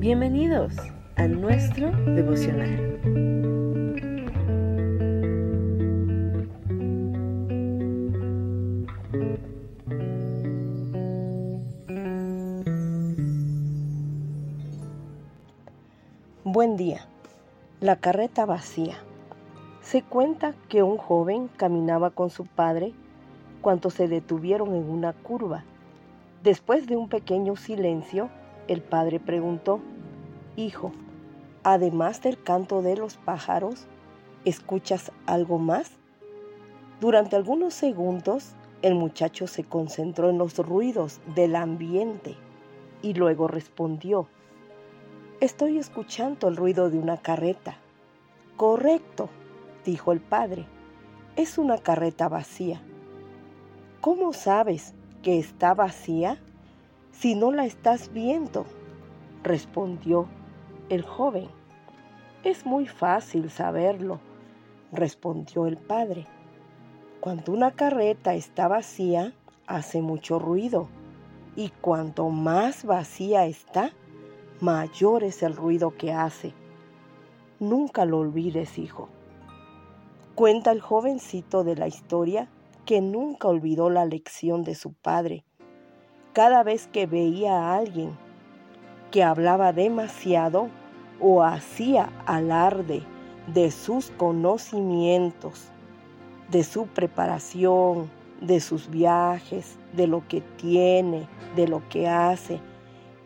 Bienvenidos a nuestro devocional. Buen día. La carreta vacía. Se cuenta que un joven caminaba con su padre cuando se detuvieron en una curva. Después de un pequeño silencio, el padre preguntó, Hijo, además del canto de los pájaros, ¿escuchas algo más? Durante algunos segundos, el muchacho se concentró en los ruidos del ambiente y luego respondió, Estoy escuchando el ruido de una carreta. Correcto, dijo el padre. Es una carreta vacía. ¿Cómo sabes que está vacía si no la estás viendo? respondió el joven. Es muy fácil saberlo, respondió el padre. Cuando una carreta está vacía, hace mucho ruido, y cuanto más vacía está, mayor es el ruido que hace. Nunca lo olvides, hijo. Cuenta el jovencito de la historia que nunca olvidó la lección de su padre. Cada vez que veía a alguien que hablaba demasiado o hacía alarde de sus conocimientos, de su preparación, de sus viajes, de lo que tiene, de lo que hace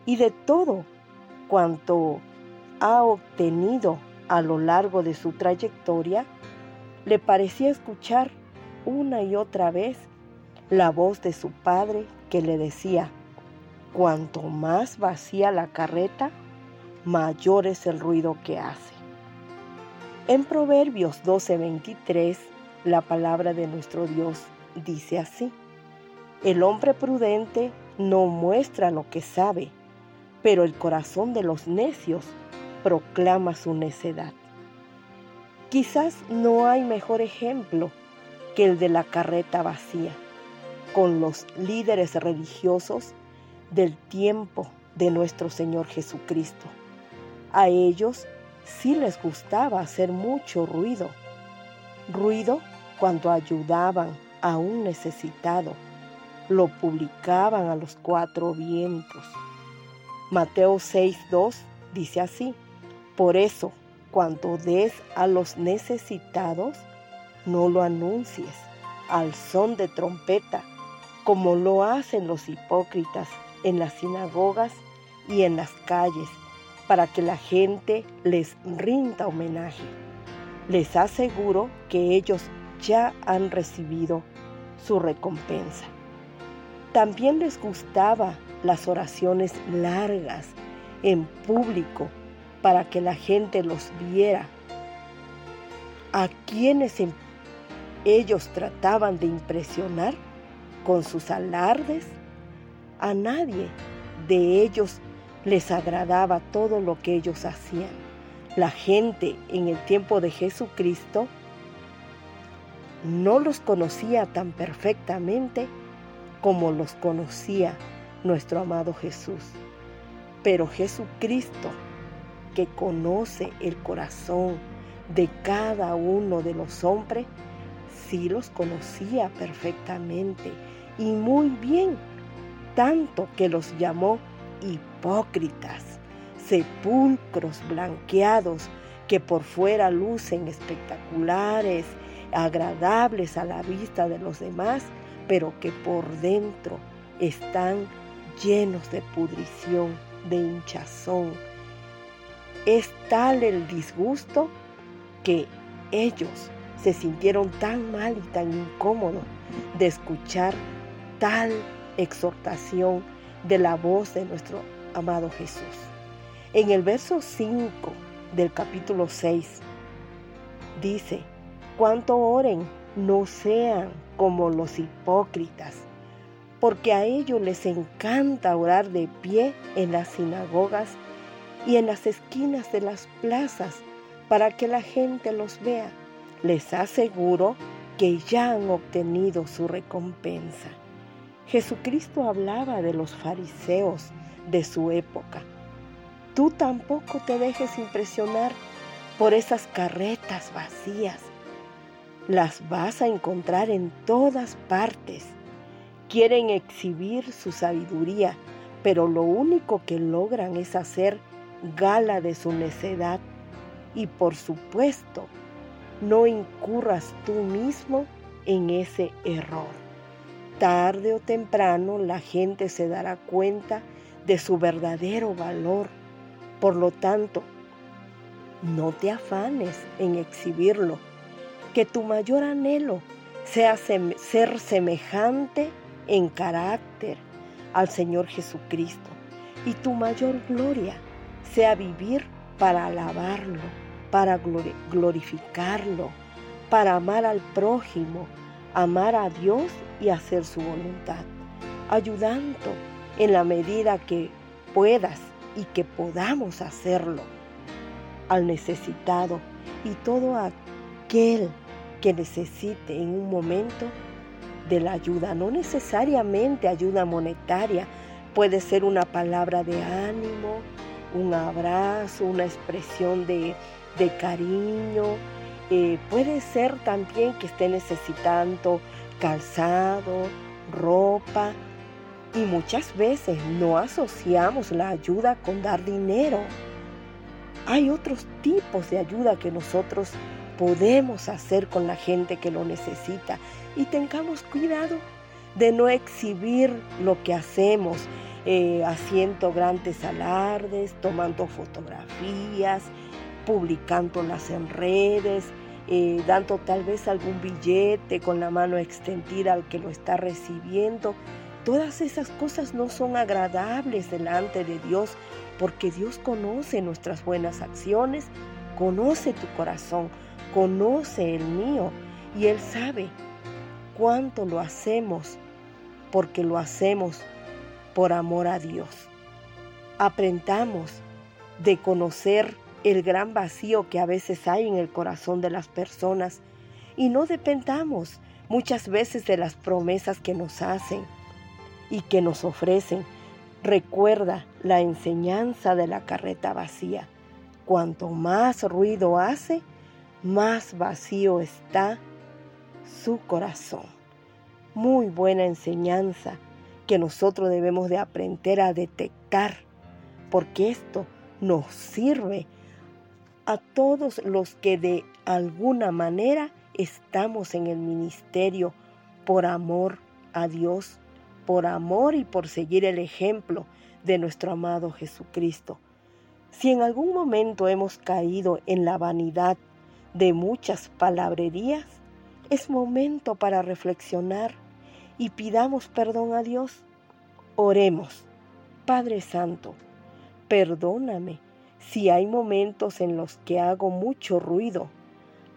y de todo cuanto ha obtenido a lo largo de su trayectoria, le parecía escuchar una y otra vez la voz de su padre que le decía, cuanto más vacía la carreta, mayor es el ruido que hace. En Proverbios 12:23, la palabra de nuestro Dios dice así, el hombre prudente no muestra lo que sabe, pero el corazón de los necios proclama su necedad. Quizás no hay mejor ejemplo que el de la carreta vacía, con los líderes religiosos del tiempo de nuestro Señor Jesucristo. A ellos sí les gustaba hacer mucho ruido, ruido cuando ayudaban a un necesitado, lo publicaban a los cuatro vientos. Mateo 6.2 dice así, por eso, cuando des a los necesitados, no lo anuncies al son de trompeta, como lo hacen los hipócritas en las sinagogas y en las calles, para que la gente les rinda homenaje. Les aseguro que ellos ya han recibido su recompensa. También les gustaba las oraciones largas en público para que la gente los viera. A quienes em, ellos trataban de impresionar con sus alardes, a nadie de ellos les agradaba todo lo que ellos hacían. La gente en el tiempo de Jesucristo no los conocía tan perfectamente como los conocía nuestro amado Jesús. Pero Jesucristo, que conoce el corazón de cada uno de los hombres, sí los conocía perfectamente y muy bien, tanto que los llamó hipócritas, sepulcros blanqueados que por fuera lucen espectaculares, agradables a la vista de los demás, pero que por dentro están llenos de pudrición, de hinchazón. Es tal el disgusto que ellos se sintieron tan mal y tan incómodos de escuchar tal exhortación de la voz de nuestro amado Jesús. En el verso 5 del capítulo 6 dice, cuanto oren no sean como los hipócritas porque a ellos les encanta orar de pie en las sinagogas y en las esquinas de las plazas para que la gente los vea. Les aseguro que ya han obtenido su recompensa. Jesucristo hablaba de los fariseos de su época. Tú tampoco te dejes impresionar por esas carretas vacías. Las vas a encontrar en todas partes. Quieren exhibir su sabiduría, pero lo único que logran es hacer gala de su necedad. Y por supuesto, no incurras tú mismo en ese error. Tarde o temprano la gente se dará cuenta de su verdadero valor. Por lo tanto, no te afanes en exhibirlo, que tu mayor anhelo sea ser semejante en carácter al Señor Jesucristo y tu mayor gloria sea vivir para alabarlo, para glorificarlo, para amar al prójimo, amar a Dios y hacer su voluntad, ayudando en la medida que puedas y que podamos hacerlo al necesitado y todo aquel que necesite en un momento de la ayuda, no necesariamente ayuda monetaria, puede ser una palabra de ánimo, un abrazo, una expresión de, cariño, eh, puede ser también que esté necesitando calzado, ropa, y muchas veces no asociamos la ayuda con dar dinero. Hay otros tipos de ayuda que nosotros podemos hacer con la gente que lo necesita y tengamos cuidado de no exhibir lo que hacemos eh, haciendo grandes alardes, tomando fotografías, publicándolas en redes, eh, dando tal vez algún billete con la mano extendida al que lo está recibiendo. Todas esas cosas no son agradables delante de Dios porque Dios conoce nuestras buenas acciones, conoce tu corazón, conoce el mío y Él sabe cuánto lo hacemos porque lo hacemos por amor a Dios. Aprendamos de conocer el gran vacío que a veces hay en el corazón de las personas y no dependamos muchas veces de las promesas que nos hacen y que nos ofrecen, Recuerda la enseñanza de la carreta vacía. Cuanto más ruido hace, más vacío está su corazón. Muy buena enseñanza que nosotros debemos de aprender a detectar, porque esto nos sirve a todos los que de alguna manera estamos en el ministerio por amor a Dios por amor y por seguir el ejemplo de nuestro amado Jesucristo. Si en algún momento hemos caído en la vanidad de muchas palabrerías, es momento para reflexionar y pidamos perdón a Dios. Oremos, Padre Santo, perdóname si hay momentos en los que hago mucho ruido.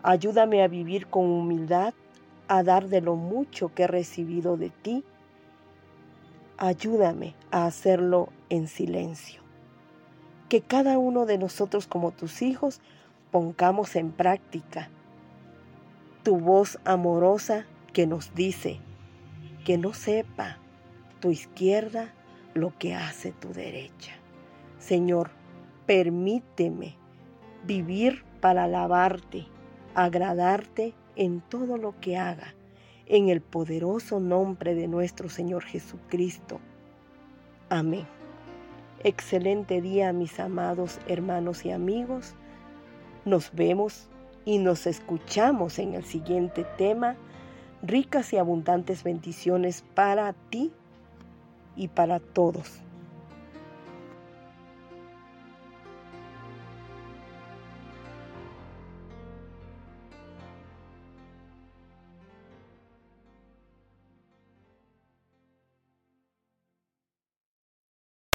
Ayúdame a vivir con humildad, a dar de lo mucho que he recibido de ti ayúdame a hacerlo en silencio. Que cada uno de nosotros como tus hijos pongamos en práctica tu voz amorosa que nos dice que no sepa tu izquierda lo que hace tu derecha. Señor, permíteme vivir para alabarte, agradarte en todo lo que haga en el poderoso nombre de nuestro Señor Jesucristo. Amén. Excelente día, mis amados hermanos y amigos. Nos vemos y nos escuchamos en el siguiente tema. Ricas y abundantes bendiciones para ti y para todos.